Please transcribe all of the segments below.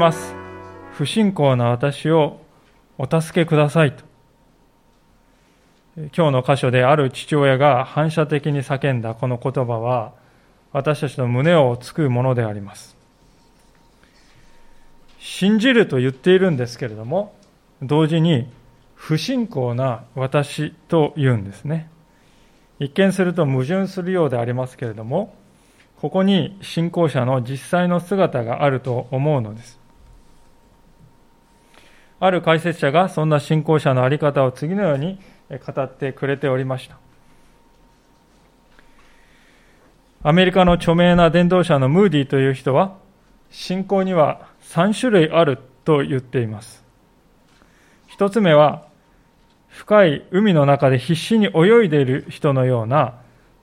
ます。不信仰な私をお助けくださいと。今日の箇所である父親が反射的に叫んだこの言葉は私たちの胸をつくものであります。信じると言っているんですけれども同時に不信仰な私と言うんですね。一見すると矛盾するようでありますけれどもここに信仰者の実際の姿があると思うのです。ある解説者がそんな信仰者の在り方を次のように語ってくれておりました。アメリカの著名な伝道者のムーディという人は信仰には3種類あると言っています。一つ目は深い海の中で必死に泳いでいる人のような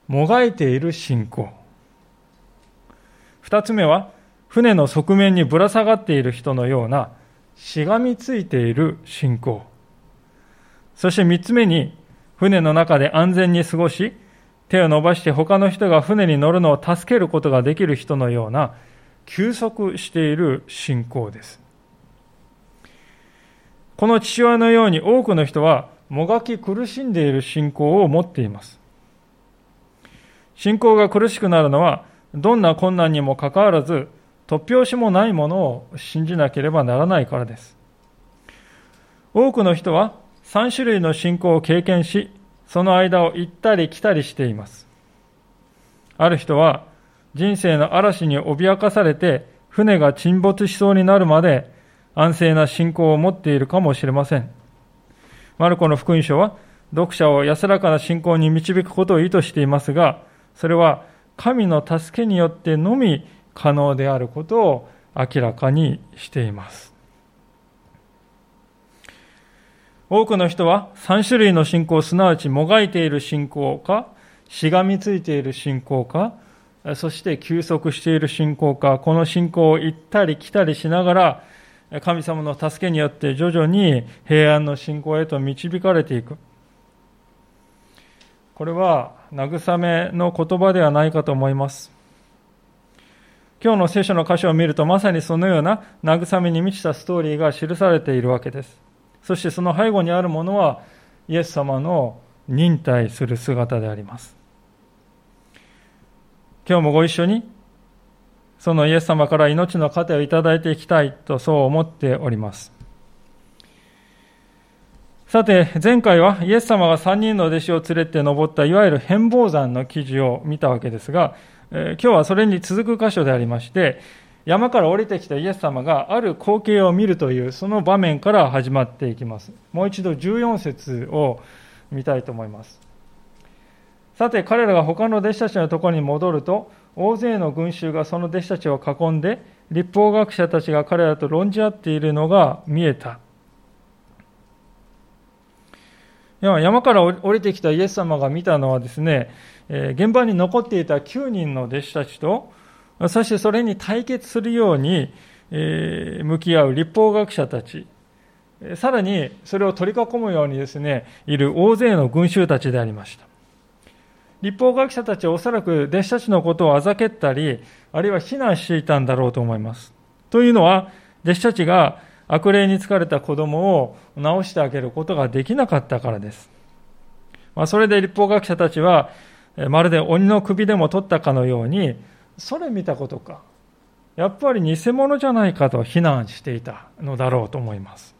もがいている信仰。二つ目は船の側面にぶら下がっている人のようなしがみついている信仰そして三つ目に船の中で安全に過ごし手を伸ばして他の人が船に乗るのを助けることができる人のような休息している信仰ですこの父親のように多くの人はもがき苦しんでいる信仰を持っています。信仰が苦しくなるのは、どんな困難にもかかわらず、突拍子もないものを信じなければならないからです。多くの人は3種類の信仰を経験し、その間を行ったり来たりしています。ある人は人生の嵐に脅かされて船が沈没しそうになるまで安静な信仰を持っているかもしれません。マルコの福音書は読者を安らかな信仰に導くことを意図していますが、それは神の助けによってのみ可能であることを明らかにしています。多くの人は3種類の信仰、すなわちもがいている信仰か、しがみついている信仰か、そして休息している信仰か、この信仰を行ったり来たりしながら、神様の助けによって徐々に平安の信仰へと導かれていく。これは慰めの言葉ではないかと思います。今日の聖書の箇所を見るとまさにそのような慰めに満ちたストーリーが記されているわけです。そしてその背後にあるものはイエス様の忍耐する姿であります。今日もご一緒にそのイエス様から命の糧をいただいていきたいとそう思っております。さて、前回はイエス様が3人の弟子を連れて登ったいわゆる変貌山の記事を見たわけですが、えー、今日はそれに続く箇所でありまして、山から降りてきたイエス様がある光景を見るというその場面から始まっていきます。もう一度14節を見たいと思います。さて、彼らが他の弟子たちのところに戻ると、大勢の群衆がその弟子たちを囲んで、立法学者たちが彼らと論じ合っているのが見えた。山から降りてきたイエス様が見たのはですね、現場に残っていた9人の弟子たちと、そしてそれに対決するように向き合う立法学者たち、さらにそれを取り囲むようにですね、いる大勢の群衆たちでありました。立法学者たちはおそらく弟子たちのことをあざけったり、あるいは非難していたんだろうと思います。というのは、弟子たちが悪霊に疲れた子供を治してあげることができなかったからです。まあ、それで立法学者たちは、まるで鬼の首でも取ったかのように、それ見たことか。やっぱり偽物じゃないかと非難していたのだろうと思います。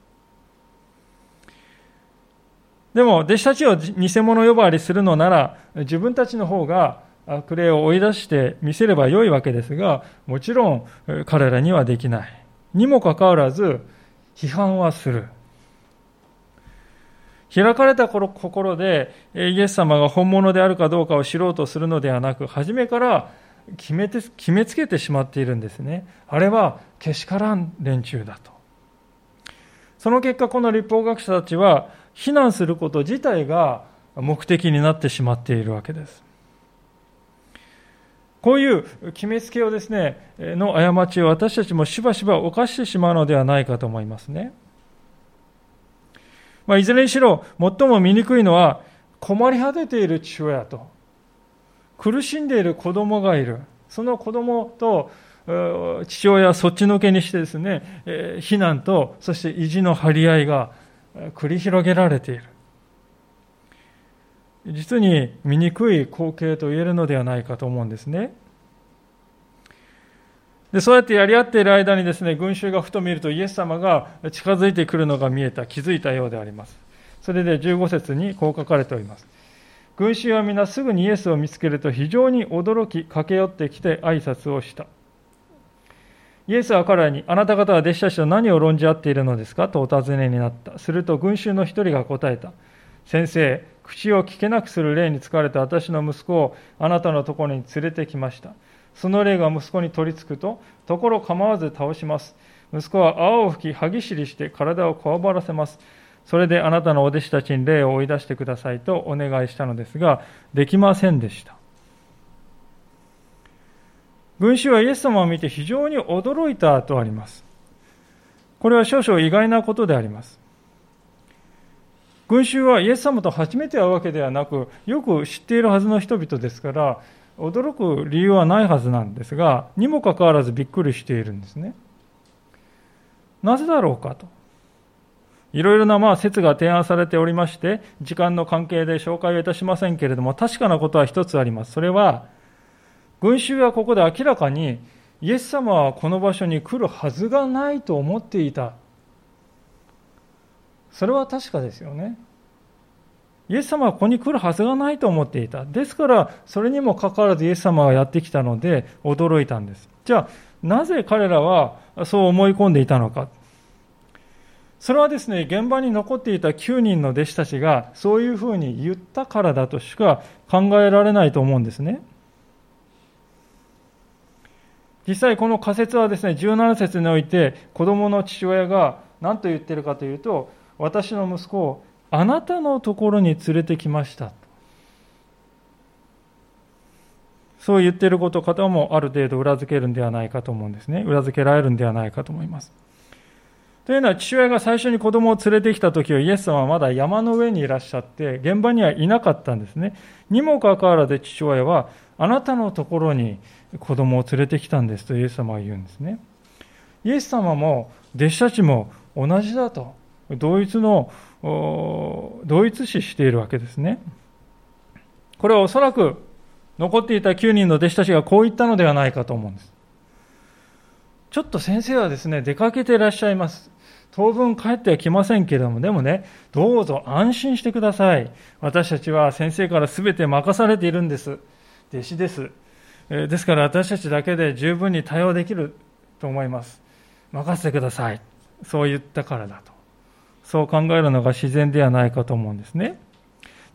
でも、弟子たちを偽物呼ばわりするのなら、自分たちの方が悪霊を追い出して見せればよいわけですが、もちろん彼らにはできない。にもかかわらず、批判はする。開かれた心でイエス様が本物であるかどうかを知ろうとするのではなく、初めから決めて決めつけてしまっているんですね。あれはけしからん連中だと。その結果、この立法学者たちは、非難すること自体が目的になってしまっているわけです。こういう決めつけをですね、の過ちを私たちもしばしば犯してしまうのではないかと思いますね。まあ、いずれにしろ、最も醜いのは、困り果てている父親と、苦しんでいる子供がいる。その子供と父親はそっちのけにしてですね、非難と、そして意地の張り合いが繰り広げられている。実に醜い光景と言えるのではないかと思うんですね。でそうやってやり合っている間にですね、群衆がふと見るとイエス様が近づいてくるのが見えた、気づいたようであります。それで15節にこう書かれております。群衆は皆すぐにイエスを見つけると非常に驚き駆け寄ってきて挨拶をした。イエスは彼らに、あなた方は弟子たちと何を論じ合っているのですか？とお尋ねになった。すると群衆の一人が答えた。先生、口を聞けなくする霊に疲れた私の息子をあなたのところに連れてきました。その霊が息子に取りつくと、ところ構わず倒します。息子は泡を吹き、歯ぎしりして体をこわばらせます。それであなたのお弟子たちに霊を追い出してくださいとお願いしたのですが、できませんでした。群衆はイエス様を見て非常に驚いたとあります。これは少々意外なことであります。群衆はイエス様と初めて会うわけではなく、よく知っているはずの人々ですから、驚く理由はないはずなんですが、にもかかわらずびっくりしているんですね。なぜだろうかと。いろいろなまあ説が提案されておりまして、時間の関係で紹介をいたしませんけれども、確かなことは一つあります。それは、群衆はここで明らかに、イエス様はこの場所に来るはずがないと思っていたそれは確かですよね。イエス様はここに来るはずがないと思っていた。ですから、それにもかかわらずイエス様がやってきたので驚いたんです。じゃあ、なぜ彼らはそう思い込んでいたのか。それはですね、現場に残っていた9人の弟子たちがそういうふうに言ったからだとしか考えられないと思うんですね。実際この仮説はですね、17節において子供の父親が何と言ってるかというと、私の息子をあなたのところに連れてきました。そう言ってること方もある程度裏付けるんではないかと思うんですね。裏付けられるんではないかと思います。というのは父親が最初に子供を連れてきた時はイエス様はまだ山の上にいらっしゃって現場にはいなかったんですね。にもかかわらず父親はあなたのところに子供を連れてきたんですとイエス様は言うんですね。イエス様も弟子たちも同じだと。同一の、同一視しているわけですね。これはおそらく残っていた9人の弟子たちがこう言ったのではないかと思うんです。ちょっと先生はですね、出かけていらっしゃいます。当分帰ってはきませんけれども、でもね、どうぞ安心してください。私たちは先生から全て任されているんです。弟子です。ですから私たちだけで十分に対応できると思います。任せてください。そう言ったからだと。そう考えるのが自然ではないかと思うんですね。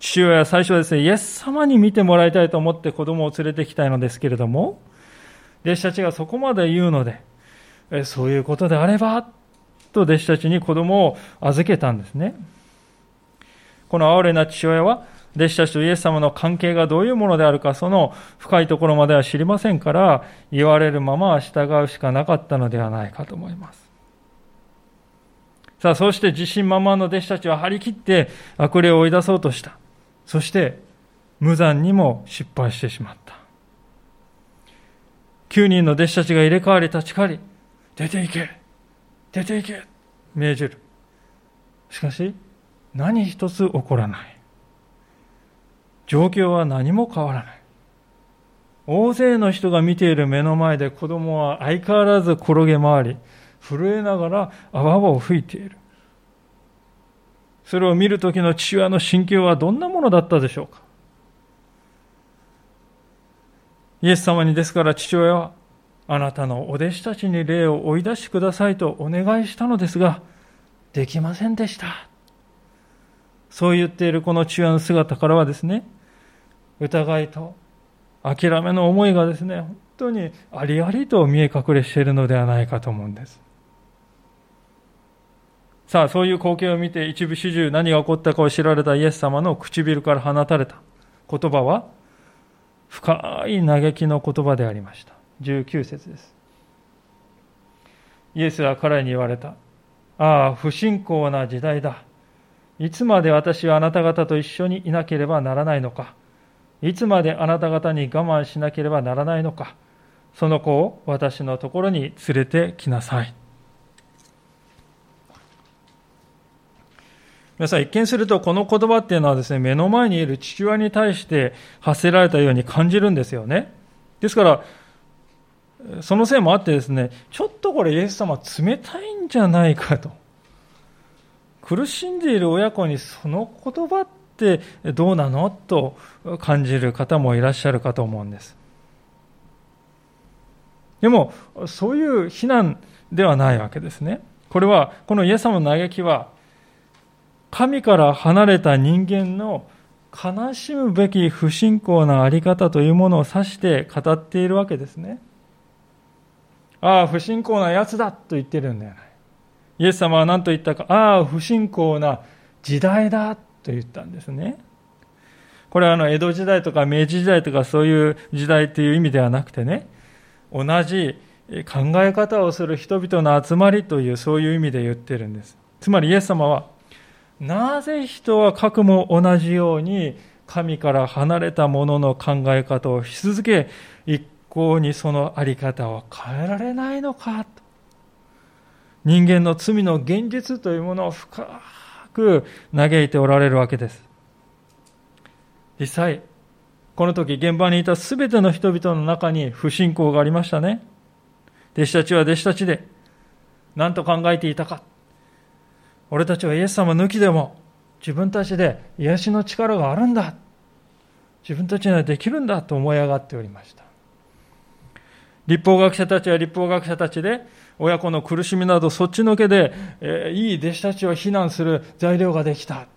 父親は最初はですね、イエス様に見てもらいたいと思って子供を連れてきたいのですけれども、弟子たちがそこまで言うので、えそういうことであれば、と弟子たちに子供を預けたんですね。この哀れな父親は、弟子たちとイエス様の関係がどういうものであるか、その深いところまでは知りませんから、言われるまま従うしかなかったのではないかと思います。さあ、そして自信満々の弟子たちは張り切って悪霊を追い出そうとした。そして、無残にも失敗してしまった。9人の弟子たちが入れ替わり立ち替わり、出て行け出て行け命じる。しかし、何一つ起こらない。状況は何も変わらない。大勢の人が見ている目の前で子供は相変わらず転げ回り、震えながら泡を吹いている。それを見るときの父親の心境はどんなものだったでしょうか？イエス様にですから父親は、あなたのお弟子たちに霊を追い出してくださいとお願いしたのですが、できませんでした。そう言っているこの父親の姿からはですね、疑いと諦めの思いがですね、本当にありありと見え隠れしているのではないかと思うんです。さあ、そういう光景を見て一部始終何が起こったかを知られたイエス様の唇から放たれた言葉は、深い嘆きの言葉でありました。19節です。イエスは彼に言われた。ああ、不信仰な時代だ。いつまで私はあなた方と一緒にいなければならないのか。いつまであなた方に我慢しなければならないのか。その子を私のところに連れてきなさい。皆さん、一見するとこの言葉っていうのはですね、目の前にいる父親に対して発せられたように感じるんですよね。ですから、そのせいもあってですね、ちょっとこれイエス様冷たいんじゃないかと。苦しんでいる親子にその言葉ってどうなの？と感じる方もいらっしゃるかと思うんです。でも、そういう非難ではないわけですね。これは、このイエス様の嘆きは、神から離れた人間の悲しむべき不信仰なあり方というものを指して語っているわけですね。ああ、不信仰な奴だと言ってるんだよね。イエス様は何と言ったか、ああ、不信仰な時代だと言ったんですね。これはあの江戸時代とか明治時代とかそういう時代という意味ではなくてね、同じ考え方をする人々の集まりというそういう意味で言ってるんです。つまりイエス様は、なぜ人は核も同じように神から離れたものの考え方をし続け、一向にそのあり方を変えられないのかと。人間の罪の現実というものを深く嘆いておられるわけです。実際、この時現場にいた全ての人々の中に不信仰がありましたね。弟子たちは弟子たちで何と考えていたか。俺たちはイエス様抜きでも自分たちで癒しの力があるんだ。自分たちにはできるんだと思い上がっておりました。立法学者たちは立法学者たちで、親子の苦しみなどそっちのけで、えー、いい弟子たちを非難する材料ができた。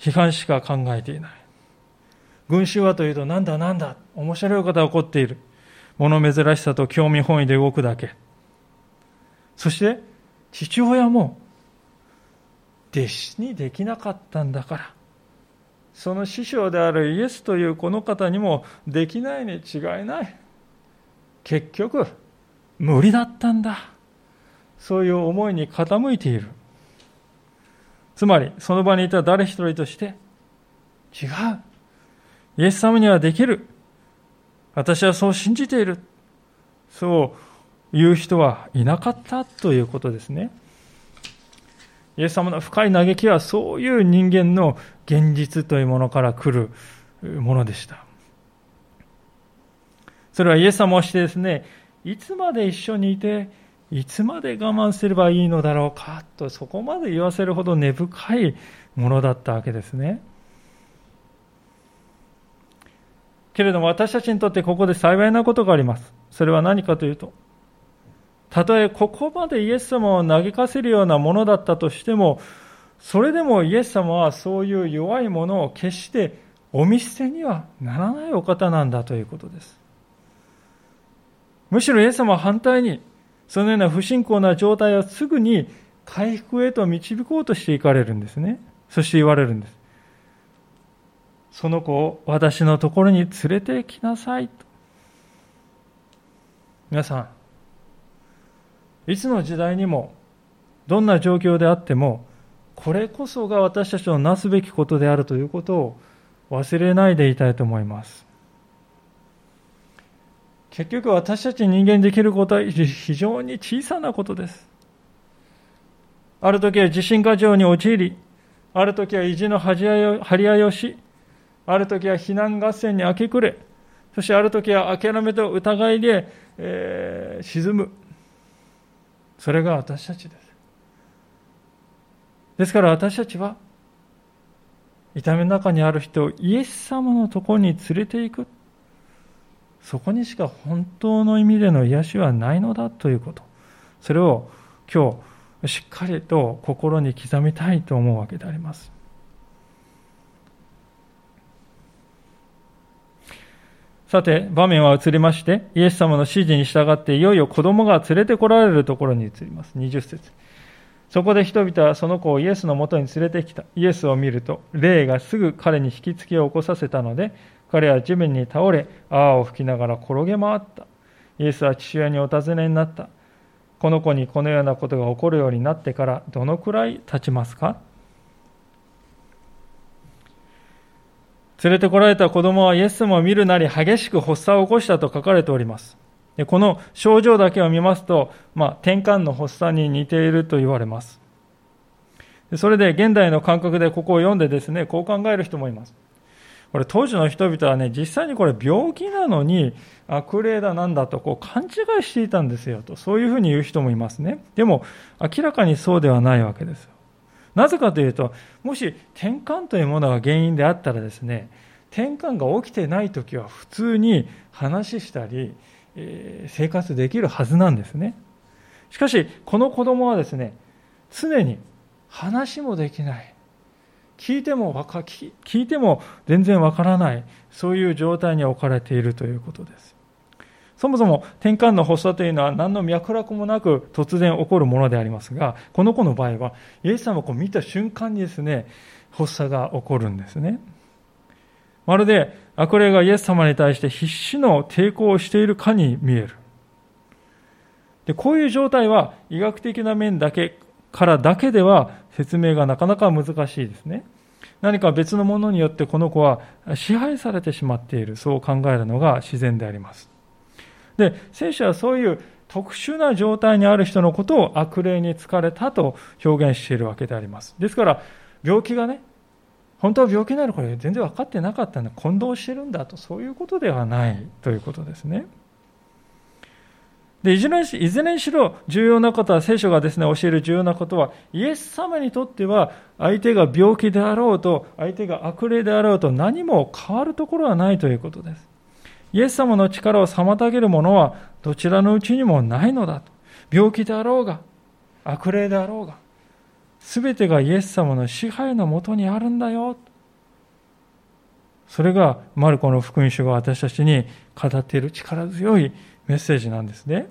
批判しか考えていない。群衆はというと、なんだなんだ、面白いことが起こっている。物珍しさと興味本位で動くだけ。そして、父親も、弟子にできなかったんだから、その師匠であるイエスというこの方にもできないに違いない。結局、無理だったんだ。そういう思いに傾いている。つまり、その場にいた誰一人として、違う。イエス様にはできる。私はそう信じている。そういう人はいなかったということですね。イエス様の深い嘆きはそういう人間の現実というものから来るものでした。それはイエス様をしてですね、いつまで一緒にいて、いつまで我慢すればいいのだろうかと、そこまで言わせるほど根深いものだったわけですね。けれども私たちにとってここで幸いなことがあります。それは何かというと、たとえここまでイエス様を嘆かせるようなものだったとしても、それでもイエス様はそういう弱いものを決してお見捨てにはならないお方なんだということです。むしろイエス様は反対に、そのような不信仰な状態をすぐに回復へと導こうとしていかれるんですね。そして言われるんです。その子を私のところに連れてきなさいと。皆さん、いつの時代にも、どんな状況であっても、これこそが私たちのなすべきことであるということを忘れないでいたいと思います。結局私たち人間できることは非常に小さなことです。ある時は地震過剰に陥り、ある時は意地の張り合いをし、ある時は避難合戦に明け暮れ、そしてある時は諦めと疑いで、えー、沈む。それが私たちです。ですから私たちは、痛みの中にある人をイエス様のところに連れていく。そこにしか本当の意味での癒しはないのだということ。それを今日しっかりと心に刻みたいと思うわけであります。さて、場面は移りまして、イエス様の指示に従っていよいよ子供が連れてこられるところに移ります。20節そこで人々はその子をイエスのもとに連れてきた。イエスを見ると、霊がすぐ彼に引きつけを起こさせたので、彼は地面に倒れ、泡を吹きながら転げ回った。イエスは父親にお尋ねになった。この子にこのようなことが起こるようになってからどのくらい経ちますか？連れてこられた子供はイエス様を見るなり激しく発作を起こしたと書かれております。でこの症状だけを見ますと、まあ、転換の発作に似ていると言われます。それで現代の感覚でここを読んでですね、こう考える人もいます。これ当時の人々はね、実際にこれ病気なのに悪霊だなんだとこう勘違いしていたんですよと、そういうふうに言う人もいますね。でも明らかにそうではないわけです。なぜかというと、もし転換というものが原因であったらですね、転換が起きてない時は普通に話したり、えー、生活できるはずなんですね。しかし、この子供はですね、常に話もできない。聞いても聞いても全然わからない。そういう状態に置かれているということです。そもそも転換の発作というのは何の脈絡もなく突然起こるものでありますが、この子の場合は、イエス様を見た瞬間にですね、発作が起こるんですね。まるで悪霊がイエス様に対して必死の抵抗をしているかに見える。でこういう状態は医学的な面だけからだけでは説明がなかなか難しいですね。何か別のものによってこの子は支配されてしまっている、そう考えるのが自然であります。で、聖書はそういう特殊な状態にある人のことを悪霊に疲れたと表現しているわけであります。ですから、病気がね、本当は病気になるこれ全然分かってなかったんだ、混同してるんだと、そういうことではないということですね。でいずれいずれにしろ重要なことは、聖書がですね、教える重要なことは、イエス様にとっては、相手が病気であろうと、相手が悪霊であろうと、何も変わるところはないということです。イエス様の力を妨げるものは、どちらのうちにもないのだと。病気であろうが、悪霊であろうが、すべてがイエス様の支配のもとにあるんだよ。それが、マルコの福音書が私たちに語っている力強いメッセージなんですね。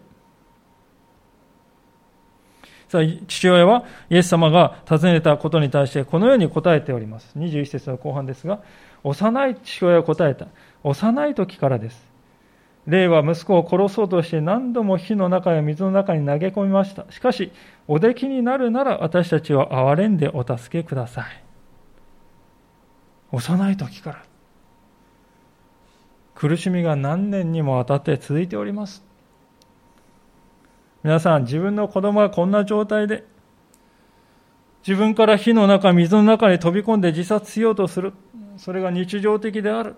父親はイエス様が尋ねたことに対してこのように答えております。21節の後半ですが、幼い父親は答えた。幼い時からです。霊は息子を殺そうとして何度も火の中や水の中に投げ込みました。しかし、お出来になるなら私たちを憐れんでお助けください。幼い時から。苦しみが何年にもわたって続いております。皆さん、自分の子供がこんな状態で、自分から火の中、水の中に飛び込んで自殺しようとする。それが日常的である。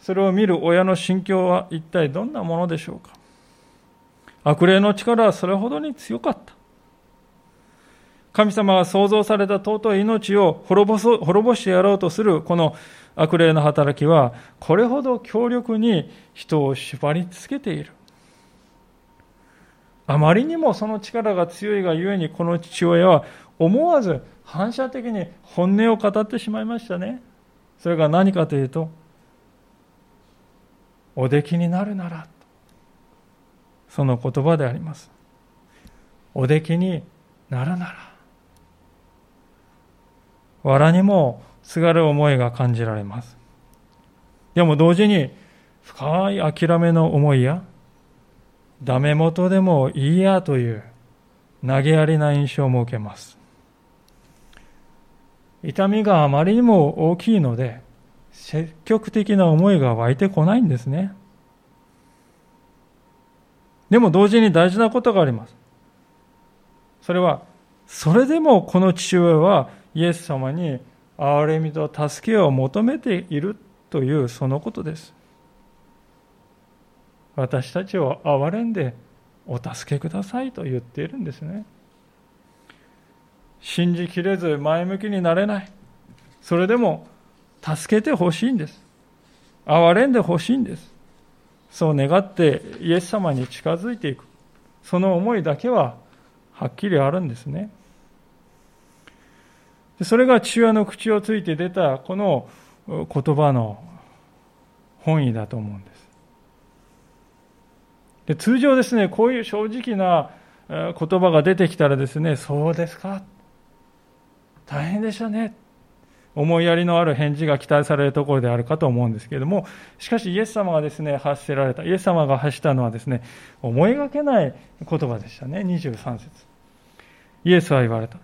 それを見る親の心境は一体どんなものでしょうか。悪霊の力はそれほどに強かった。神様が創造された尊い命を滅ぼ滅ぼしてやろうとするこの悪霊の働きは、これほど強力に人を縛りつけている。あまりにもその力が強いがゆえに、この父親は思わず反射的に本音を語ってしまいましたね。それが何かというと、お出来になるなら、その言葉であります。お出来になるなら。藁にもすがる思いが感じられます。でも同時に深い諦めの思いや、ダメ元でもいいやという投げやりな印象も受けます。痛みがあまりにも大きいので、積極的な思いが湧いてこないんですね。でも同時に大事なことがあります。それは、それでもこの父親はイエス様に憐れみと助けを求めているというそのことです。私たちを憐れんでお助けくださいと言っているんですね。信じきれず前向きになれない。それでも助けてほしいんです。憐れんでほしいんです。そう願ってイエス様に近づいていく。その思いだけははっきりあるんですね。それが父親の口をついて出たこの言葉の本意だと思うんです。で通常ですね、こういう正直な言葉が出てきたらですね、そうですか？大変でしたね。思いやりのある返事が期待されるところであるかと思うんですけれども、しかしイエス様がですね、発せられた、イエス様が発したのはですね、思いがけない言葉でしたね、23節イエスは言われた。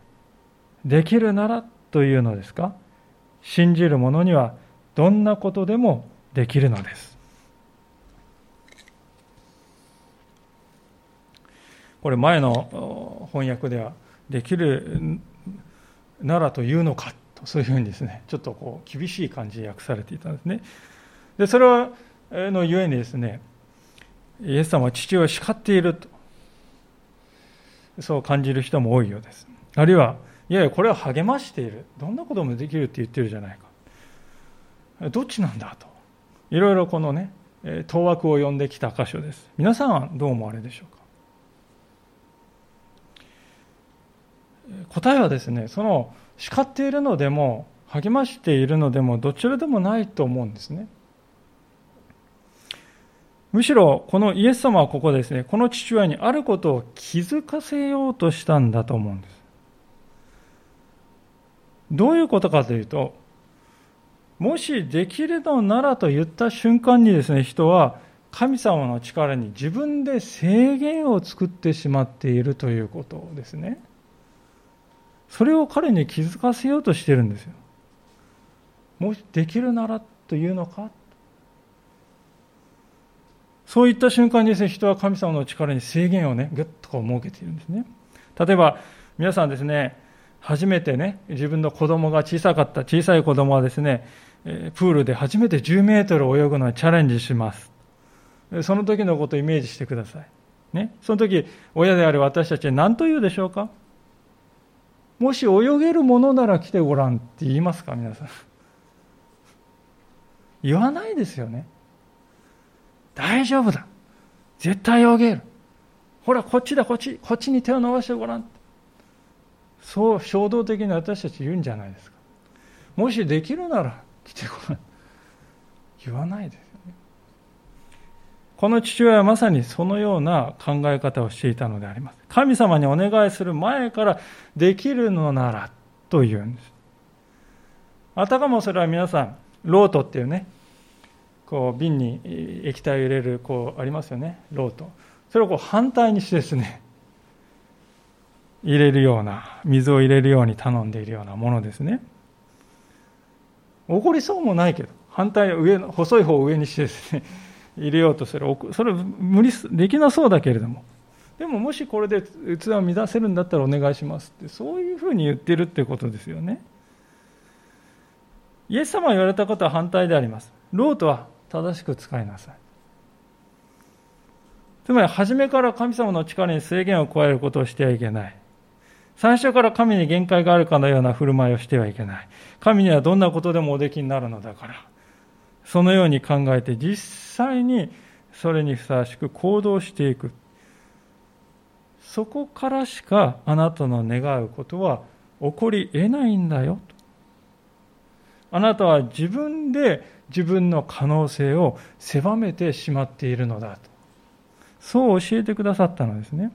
できるならというのですか？信じる者にはどんなことでもできるのです。これ前の翻訳ではできるならというのかとそういうふうにですね ちょっとこう厳しい感じで訳されていたんですね。でそれはのゆえにですねイエス様は父を叱っているとそう感じる人も多いようです。あるいはいやいやこれは励ましている。どんなこともできるって言ってるじゃないか。どっちなんだと。いろいろこのね当惑を呼んできた箇所です。皆さんはどう思われでしょうか？答えはですねその叱っているのでも励ましているのでもどちらでもないと思うんですね。むしろこのイエス様はここですねこの父親にあることを気づかせようとしたんだと思うんです。どういうことかというともしできるのならと言った瞬間にですね人は神様の力に自分で制限を作ってしまっているということですね。それを彼に気づかせようとしてるんですよ。もしできるならというのか？そういった瞬間にですね、人は神様の力に制限をね、ぐっとこう設けているんですね。例えば、皆さんですね、初めてね、自分の子供が小さかった、小さい子供はですね、プールで初めて10メートル泳ぐのにチャレンジします。その時のことをイメージしてください。ね、その時、親である私たちは何と言うでしょうか？もし泳げるものなら来てごらんって言いますか皆さん。言わないですよね。大丈夫だ。絶対泳げる。ほらこっちだ。こっちこっちに手を伸ばしてごらんそう衝動的に私たち言うんじゃないですか。もしできるなら来てごらん。言わないです。この父親はまさにそのような考え方をしていたのであります。神様にお願いする前からできるのならというんです。あたかもそれは皆さん、ロートっていうね、こう瓶に液体を入れるこうありますよね、ロート。それをこう反対にしてですね、入れるような、水を入れるように頼んでいるようなものですね。怒りそうもないけど、反対上の、細い方を上にしてですね、入れようとする。それ無理できなそうだけれども。でももしこれで器を乱せるんだったらお願いしますって。そういうふうに言ってるってことですよね。イエス様が言われたことは反対であります。ロートは正しく使いなさい。つまり初めから神様の力に制限を加えることをしてはいけない。最初から神に限界があるかのような振る舞いをしてはいけない。神にはどんなことでもおできになるのだから。そのように考えて実際にそれにふさわしく行動していく。そこからしかあなたの願うことは起こり得ないんだよ。あなたは自分で自分の可能性を狭めてしまっているのだ。とそう教えてくださったのですね。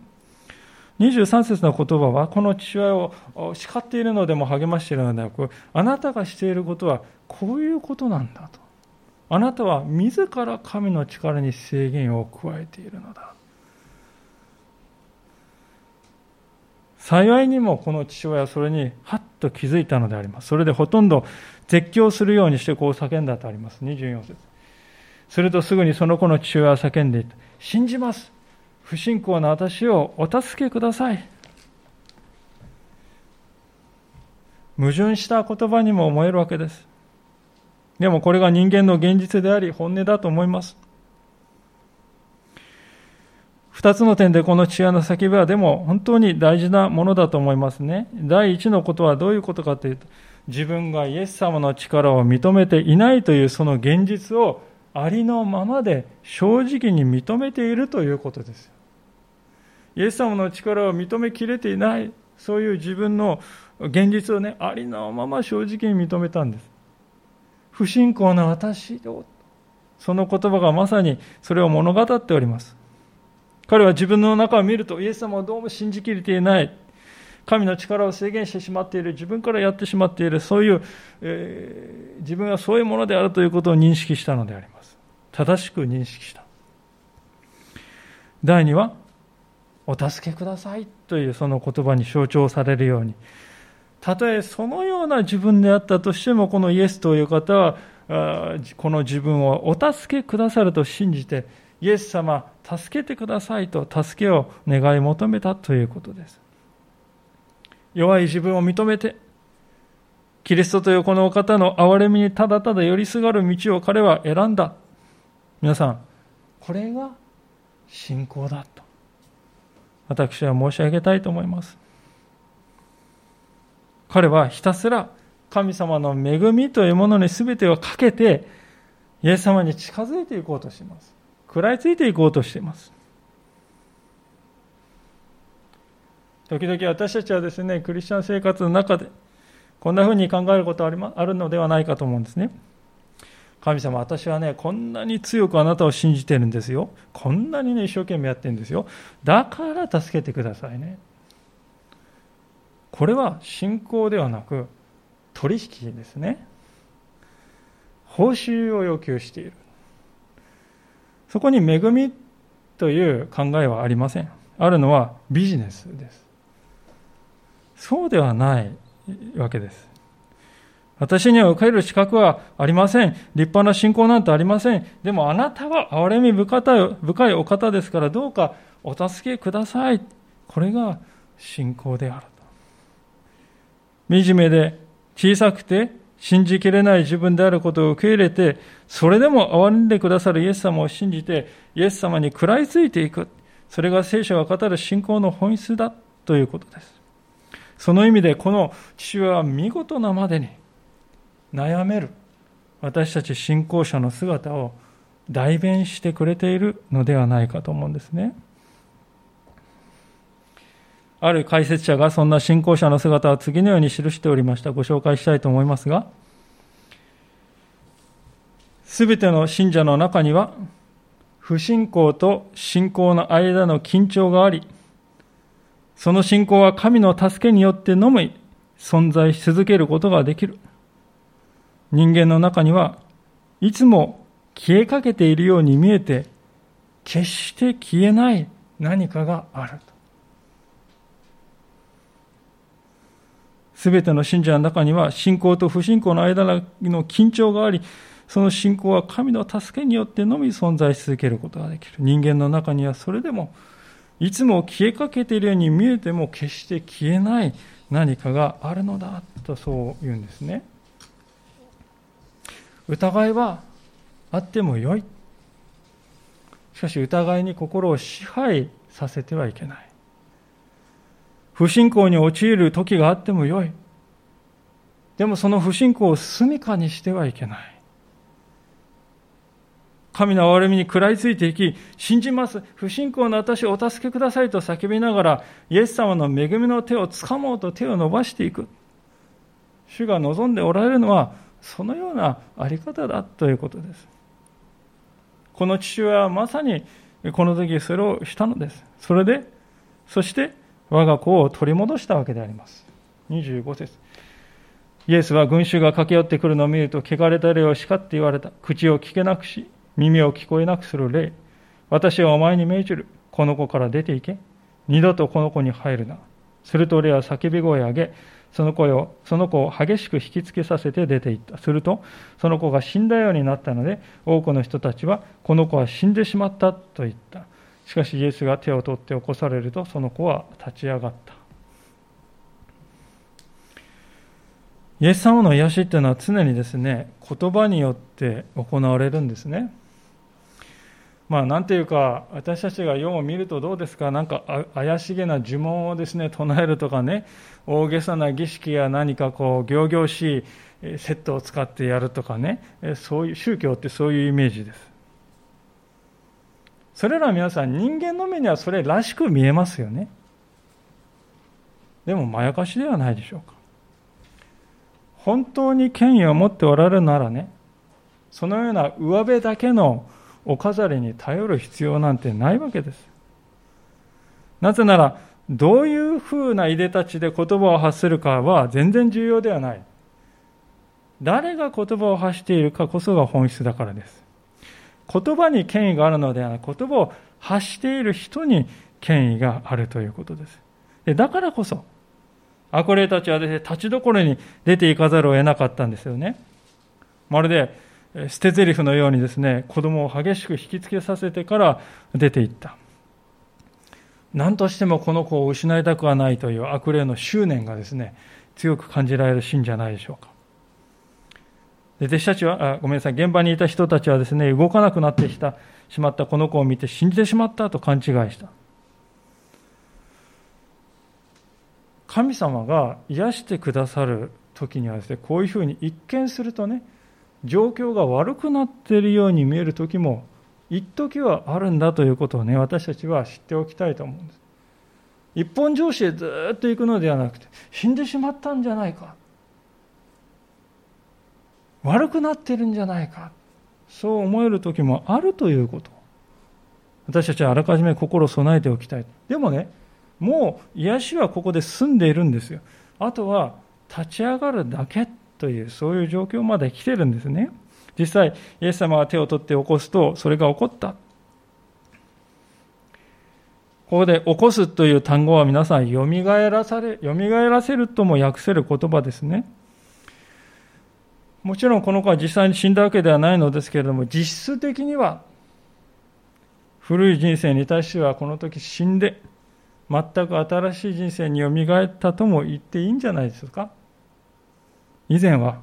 23節の言葉はこの父親を叱っているのでも励ましているのではなくあなたがしていることはこういうことなんだと。あなたは自ら神の力に制限を加えているのだ。幸いにもこの父親はそれにはっと気づいたのであります。それでほとんど絶叫するようにしてこう叫んだとあります。24節。するとすぐにその子の父親は叫んでいた。信じます。不信仰な私をお助けください。矛盾した言葉にも思えるわけです。でもこれが人間の現実であり本音だと思います。二つの点でこの父親の叫びはでも本当に大事なものだと思いますね。第一のことはどういうことかというと、自分がイエス様の力を認めていないというその現実をありのままで正直に認めているということです。イエス様の力を認めきれていない、そういう自分の現実をね、ありのまま正直に認めたんです。不信仰な私を。その言葉がまさにそれを物語っております。彼は自分の中を見るとイエス様をどうも信じきれていない。神の力を制限してしまっている。自分からやってしまっている。そういう、えー、自分はそういうものであるということを認識したのであります。正しく認識した。第2はお助けくださいというその言葉に象徴されるようにたとえそのような自分であったとしても、このイエスという方は、この自分をお助けくださると信じて、イエス様、助けてくださいと助けを願い求めたということです。弱い自分を認めて、キリストというこのお方の憐れみにただただ寄りすがる道を彼は選んだ。皆さん、これが信仰だと。私は申し上げたいと思います。彼はひたすら神様の恵みというものに全てをかけて、イエス様に近づいていこうとします。食らいついていこうとしています。時々私たちはですね、クリスチャン生活の中で、こんなふうに考えることはあるのではないかと思うんですね。神様、私はね、こんなに強くあなたを信じてるんですよ。こんなにね、一生懸命やってるんですよ。だから助けてくださいね。これは信仰ではなく、取引ですね。報酬を要求している。そこに恵みという考えはありません。あるのはビジネスです。そうではないわけです。私には受ける資格はありません。立派な信仰なんてありません。でもあなたは憐れみ深いお方ですからどうかお助けください。これが信仰である。惨めで小さくて信じきれない自分であることを受け入れて、それでも憐れんでくださるイエス様を信じて、イエス様に食らいついていく。それが聖書が語る信仰の本質だということです。その意味で、この父親は見事なまでに悩める私たち信仰者の姿を代弁してくれているのではないかと思うんですね。ある解説者がそんな信仰者の姿を次のように記しておりました。ご紹介したいと思いますが、すべての信者の中には、不信仰と信仰の間の緊張があり、その信仰は神の助けによってのみ存在し続けることができる。人間の中にはいつも消えかけているように見えて、決して消えない何かがある。すべての信者の中には信仰と不信仰の間の緊張があり、その信仰は神の助けによってのみ存在し続けることができる。人間の中にはそれでも、いつも消えかけているように見えても決して消えない何かがあるのだとそう言うんですね。疑いはあってもよい。しかし疑いに心を支配させてはいけない。不信仰に陥る時があってもよい。でもその不信仰を住処にしてはいけない。神の憐れみに食らいついていき、信じます。不信仰の私をお助けくださいと叫びながら、イエス様の恵みの手をつかもうと手を伸ばしていく。主が望んでおられるのは、そのようなあり方だということです。この父親はまさにこの時それをしたのです。それで、そして我が子を取り戻したわけであります。25節イエスは群衆が駆け寄ってくるのを見ると、汚れた霊を叱って言われた。口を聞けなくし、耳を聞こえなくする霊。私はお前に命じる。この子から出て行け。二度とこの子に入るな。すると霊は叫び声を上げ、その子をその子を激しく引きつけさせて出て行った。すると、その子が死んだようになったので、多くの人たちは、この子は死んでしまったと言った。しかしイエスが手を取って起こされるとその子は立ち上がった。イエス様の癒しっていうのは常にですね言葉によって行われるんですね。まあなんていうか私たちが世を見るとどうですか？なんか怪しげな呪文をですね唱えるとかね大げさな儀式や何かこう仰々しいセットを使ってやるとかねそういう宗教ってそういうイメージです。それら皆さん人間の目にはそれらしく見えますよね。でもまやかしではないでしょうか。本当に権威を持っておられるならねそのような上辺だけのお飾りに頼る必要なんてないわけです。なぜならどういうふうないでたちで言葉を発するかは全然重要ではない。誰が言葉を発しているかこそが本質だからです。言葉に権威があるのではない言葉を発している人に権威があるということですでだからこそ悪霊たちはですね立ちどころに出ていかざるを得なかったんですよねまるで捨て台詞のようにですね、子供を激しく引きつけさせてから出て行った。何としてもこの子を失いたくはないという悪霊の執念がですね、強く感じられるシーンじゃないでしょうか。弟子たちはあ、ごめんなさい、現場にいた人たちはですね、動かなくなってきたしまったこの子を見て死んでしまったと勘違いした。神様が癒してくださる時にはですね、こういうふうに一見するとね、状況が悪くなっているように見える時も、一時はあるんだということをね、私たちは知っておきたいと思うんです。一本上司へずっと行くのではなくて、死んでしまったんじゃないか。悪くなってるんじゃないか。そう思える時もあるということ。私たちはあらかじめ心を備えておきたい。でもね、もう癒しはここで済んでいるんですよ。あとは立ち上がるだけという、そういう状況まで来てるんですね。実際、イエス様が手を取って起こすと、それが起こった。ここで起こすという単語は皆さん、よみがえられ、よみがえらせるとも訳せる言葉ですね。もちろんこの子は実際に死んだわけではないのですけれども、実質的には、古い人生に対してはこの時死んで、全く新しい人生によみがえったとも言っていいんじゃないですか。以前は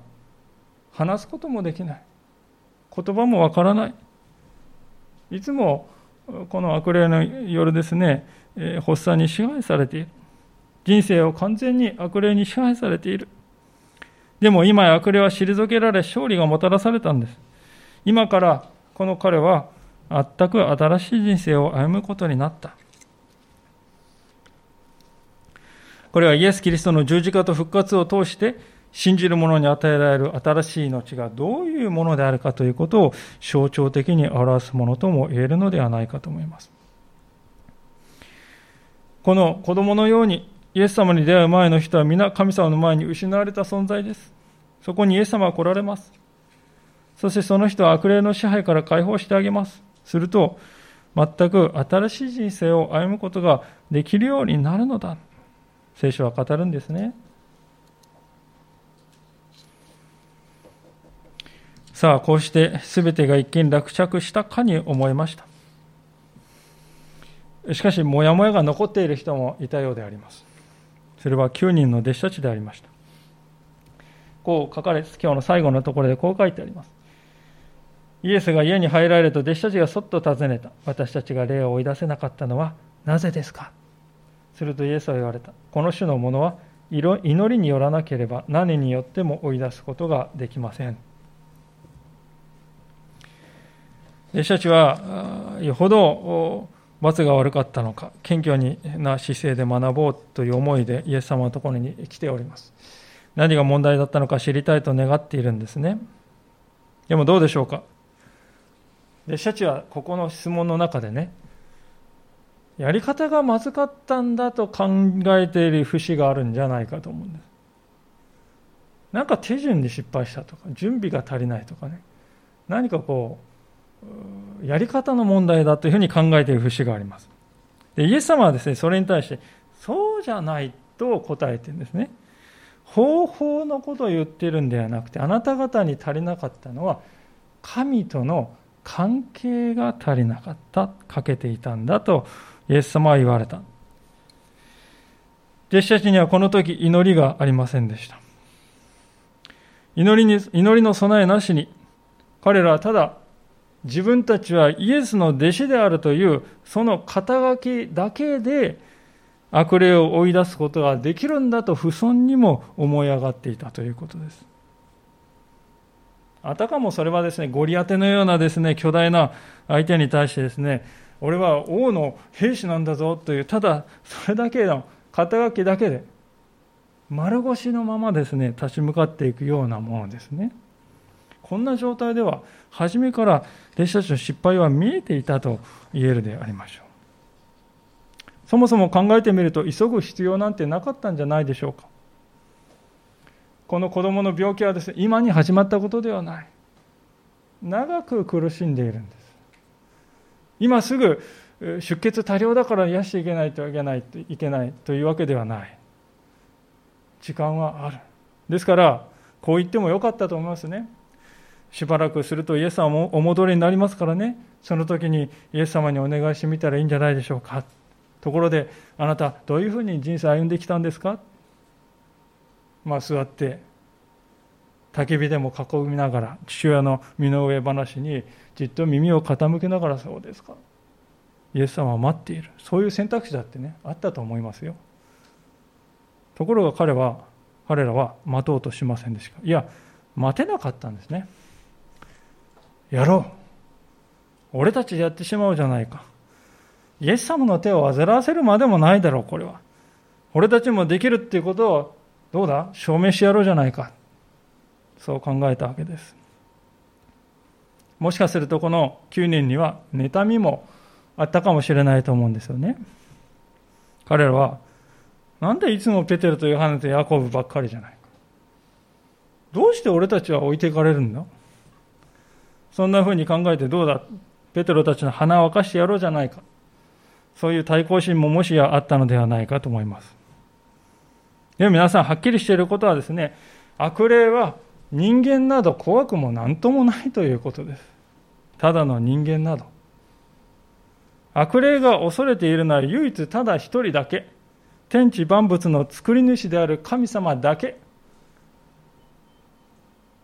話すこともできない。言葉もわからない。いつもこの悪霊の夜ですね、発作に支配されている。人生を完全に悪霊に支配されている。でも今や悪霊は退けられ勝利がもたらされたんです。今からこの彼は全く新しい人生を歩むことになった。これはイエス・キリストの十字架と復活を通して信じる者に与えられる新しい命がどういうものであるかということを象徴的に表すものとも言えるのではないかと思います。この子供のようにイエス様に出会う前の人は皆神様の前に失われた存在です。そこにイエス様は来られます。そしてその人は悪霊の支配から解放してあげます。すると、全く新しい人生を歩むことができるようになるのだ。聖書は語るんですね。さあ、こうして全てが一見落着したかに思いました。しかし、もやもやが残っている人もいたようであります。それは9人の弟子たちでありました。こう書かれ、今日の最後のところでこう書いてあります。イエスが家に入られると弟子たちがそっと尋ねた。私たちが霊を追い出せなかったのはなぜですか？するとイエスは言われた。この種のものは祈りによらなければ何によっても追い出すことができません。弟子たちはよほど罰が悪かったのか、謙虚な姿勢で学ぼうという思いでイエス様のところに来ております。何が問題だったのか知りたいと願っているんですね。でもどうでしょうか。弟子たちはここの質問の中でね、やり方がまずかったんだと考えている節があるんじゃないかと思うんです。なんか手順に失敗したとか、準備が足りないとかね、何かこう、やり方の問題だというふうに考えている節があります。でイエス様はですね、それに対して、そうじゃないと答えてるんですね。方法のことを言ってるんではなくて、あなた方に足りなかったのは、神との関係が足りなかった、欠けていたんだと、イエス様は言われた。弟子たちにはこの時祈りがありませんでした。祈りに祈りの備えなしに、彼らはただ自分たちはイエスの弟子であるというその肩書きだけで悪霊を追い出すことができるんだと不遜にも思い上がっていたということです。あたかもそれはですね、ゴリアテのようなですね、巨大な相手に対してですね、俺は王の兵士なんだぞという、ただそれだけの肩書きだけで、丸腰のままですね、立ち向かっていくようなものですね。こんな状態では初めから弟子たちの失敗は見えていたと言えるでありましょう。そもそも考えてみると急ぐ必要なんてなかったんじゃないでしょうか。この子供の病気はですね今に始まったことではない。長く苦しんでいるんです。今すぐ出血多量だから癒していけないといけないいけないというわけではない。時間はある。ですからこう言ってもよかったと思いますね。しばらくするとイエス様もお戻りになりますからね、その時にイエス様にお願いしてみたらいいんじゃないでしょうか。ところで、あなた、どういうふうに人生歩んできたんですか？まあ、座って、焚き火でも囲みながら、父親の身の上話にじっと耳を傾けながら、そうですか。イエス様は待っている。そういう選択肢だってね、あったと思いますよ。ところが彼は、彼らは待とうとしませんでした。いや、待てなかったんですね。やろう。俺たちでやってしまうじゃないか。イエス様の手を煩わせるまでもないだろう、これは。俺たちもできるっていうことを、どうだ？証明してやろうじゃないか。そう考えたわけです。もしかするとこの9人には妬みもあったかもしれないと思うんですよね。彼らは、なんでいつもペテルとヨハネとヤコブばっかりじゃない？か。どうして俺たちは置いていかれるんだ？そんな風に考えてどうだ？ペテロたちの鼻を沸かしてやろうじゃないか。そういう対抗心ももしやあったのではないかと思います。でも皆さんはっきりしていることはですね、悪霊は人間など怖くも何ともないということです。ただの人間など。悪霊が恐れているのは唯一ただ一人だけ。天地万物の作り主である神様だけ。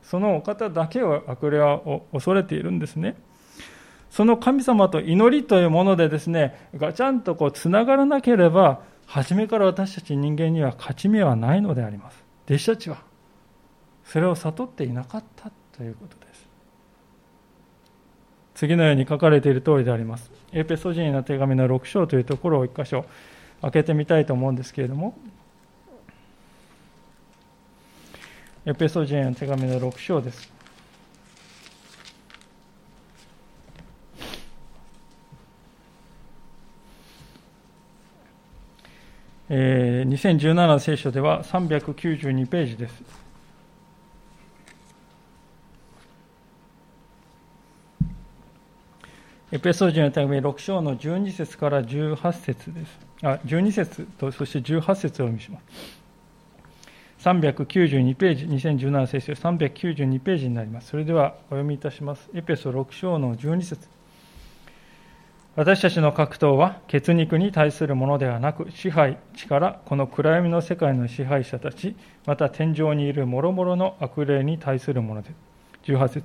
そのお方だけを悪霊は恐れているんですね。その神様と祈りというものでですね、ガチャンとこうつながらなければ、初めから私たち人間には勝ち目はないのであります。弟子たちは、それを悟っていなかったということです。次のように書かれている通りであります。エペソ人の手紙の6章というところを1箇所開けてみたいと思うんですけれども、エペソ人への手紙の6章です。えー、2017聖書では392ページです。エペソージの手紙6章の12節から18節です。あ、12節とそして18節をお見せします。392ページ、2017聖書392ページになります。それではお読みいたします。エペソ6章の12節私たちの格闘は血肉に対するものではなく、支配、力、この暗闇の世界の支配者たち、また天井にいる諸々の悪霊に対するものです。18節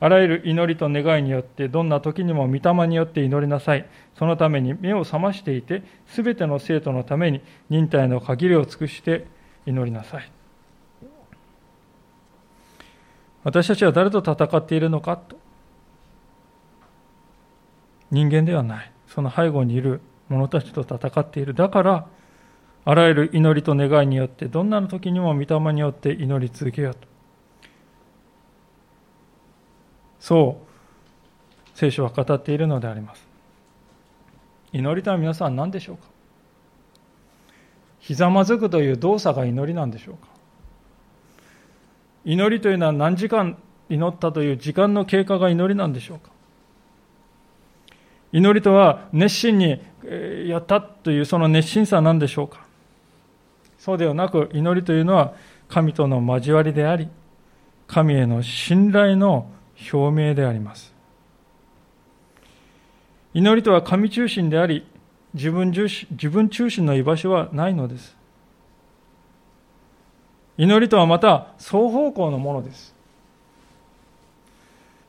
あらゆる祈りと願いによって、どんな時にも御霊によって祈りなさい。そのために目を覚ましていて、すべての生徒のために忍耐の限りを尽くして祈りなさい。私たちは誰と戦っているのかと。人間ではない。その背後にいる者たちと戦っている。だから、あらゆる祈りと願いによって、どんな時にも御霊によって祈り続けようと。そう、聖書は語っているのであります。祈りとは皆さん何でしょうか？ひざまずくという動作が祈りなんでしょうか？祈りというのは何時間祈ったという時間の経過が祈りなんでしょうか？祈りとは熱心にやったというその熱心さは何でしょうか？そうではなく祈りというのは神との交わりであり神への信頼の表明であります。祈りとは神中心であり自分中心自分中心の居場所はないのです祈りとはまた双方向のものです。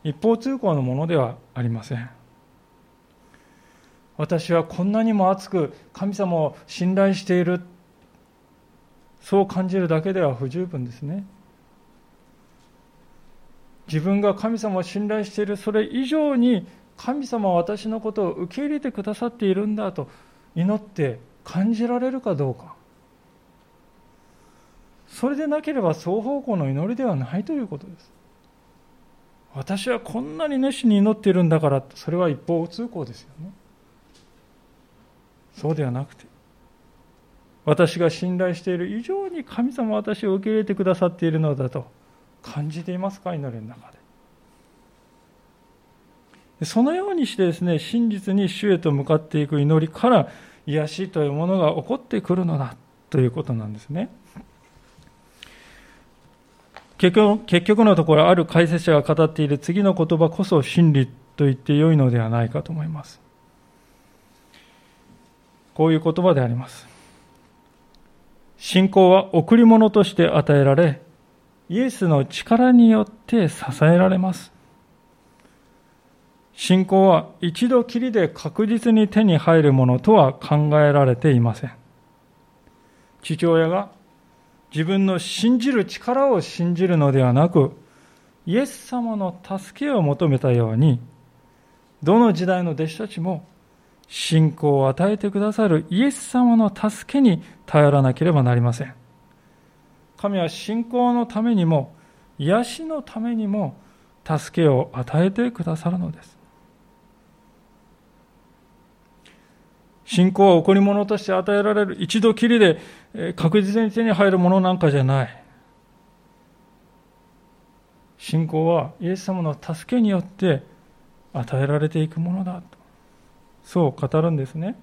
一方通行のものではありません。私はこんなにも熱く神様を信頼している。そう感じるだけでは不十分ですね。自分が神様を信頼しているそれ以上に神様は私のことを受け入れてくださっているんだと祈って感じられるかどうか。それでなければ双方向の祈りではないということです。私はこんなに熱心に祈っているんだからそれは一方通行ですよね。そうではなくて、私が信頼している以上に神様は私を受け入れてくださっているのだと感じていますか、祈りの中で。そのようにしてですね、真実に主へと向かっていく祈りから癒しというものが起こってくるのだということなんですね。結局結局のところ、ある解説者が語っている次の言葉こそ真理と言ってよいのではないかと思います。こういう言葉であります。信仰は贈り物として与えられ、イエスの力によって支えられます。信仰は一度きりで確実に手に入るものとは考えられていません。父親が自分の信じる力を信じるのではなく、イエス様の助けを求めたように、どの時代の弟子たちも信仰を与えてくださるイエス様の助けに頼らなければなりません。神は信仰のためにも、癒しのためにも助けを与えてくださるのです。信仰は贈り物として与えられる一度きりで確実に手に入るものなんかじゃない。信仰はイエス様の助けによって与えられていくものだと。そう語るんですね。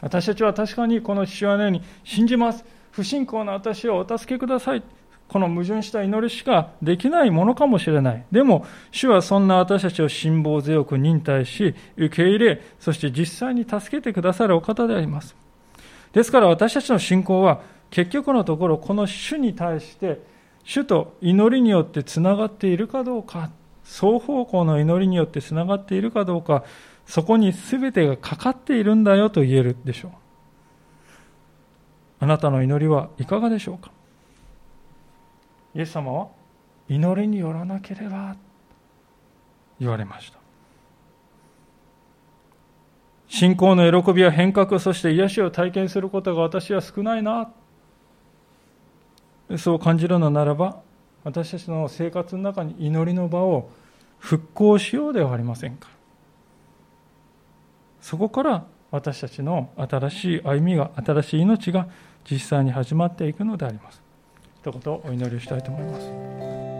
私たちは確かにこの父親のように信じます。不信仰な私をお助けください。この矛盾した祈りしかできないものかもしれない。でも、主はそんな私たちを辛抱強く忍耐し、受け入れ、そして実際に助けてくださるお方であります。ですから私たちの信仰は、結局のところ、この主に対して、主と祈りによってつながっているかどうか、双方向の祈りによってつながっているかどうか、そこに全てがかかっているんだよと言えるでしょう。あなたの祈りはいかがでしょうか？イエス様は祈りによらなければ言われました。信仰の喜びや変革そして癒しを体験することが私は少ないな。そう感じるのならば私たちの生活の中に祈りの場を復興しようではありませんか。そこから私たちの新しい歩みが新しい命が実際に始まっていくのであります。一言お祈りをしたいと思います。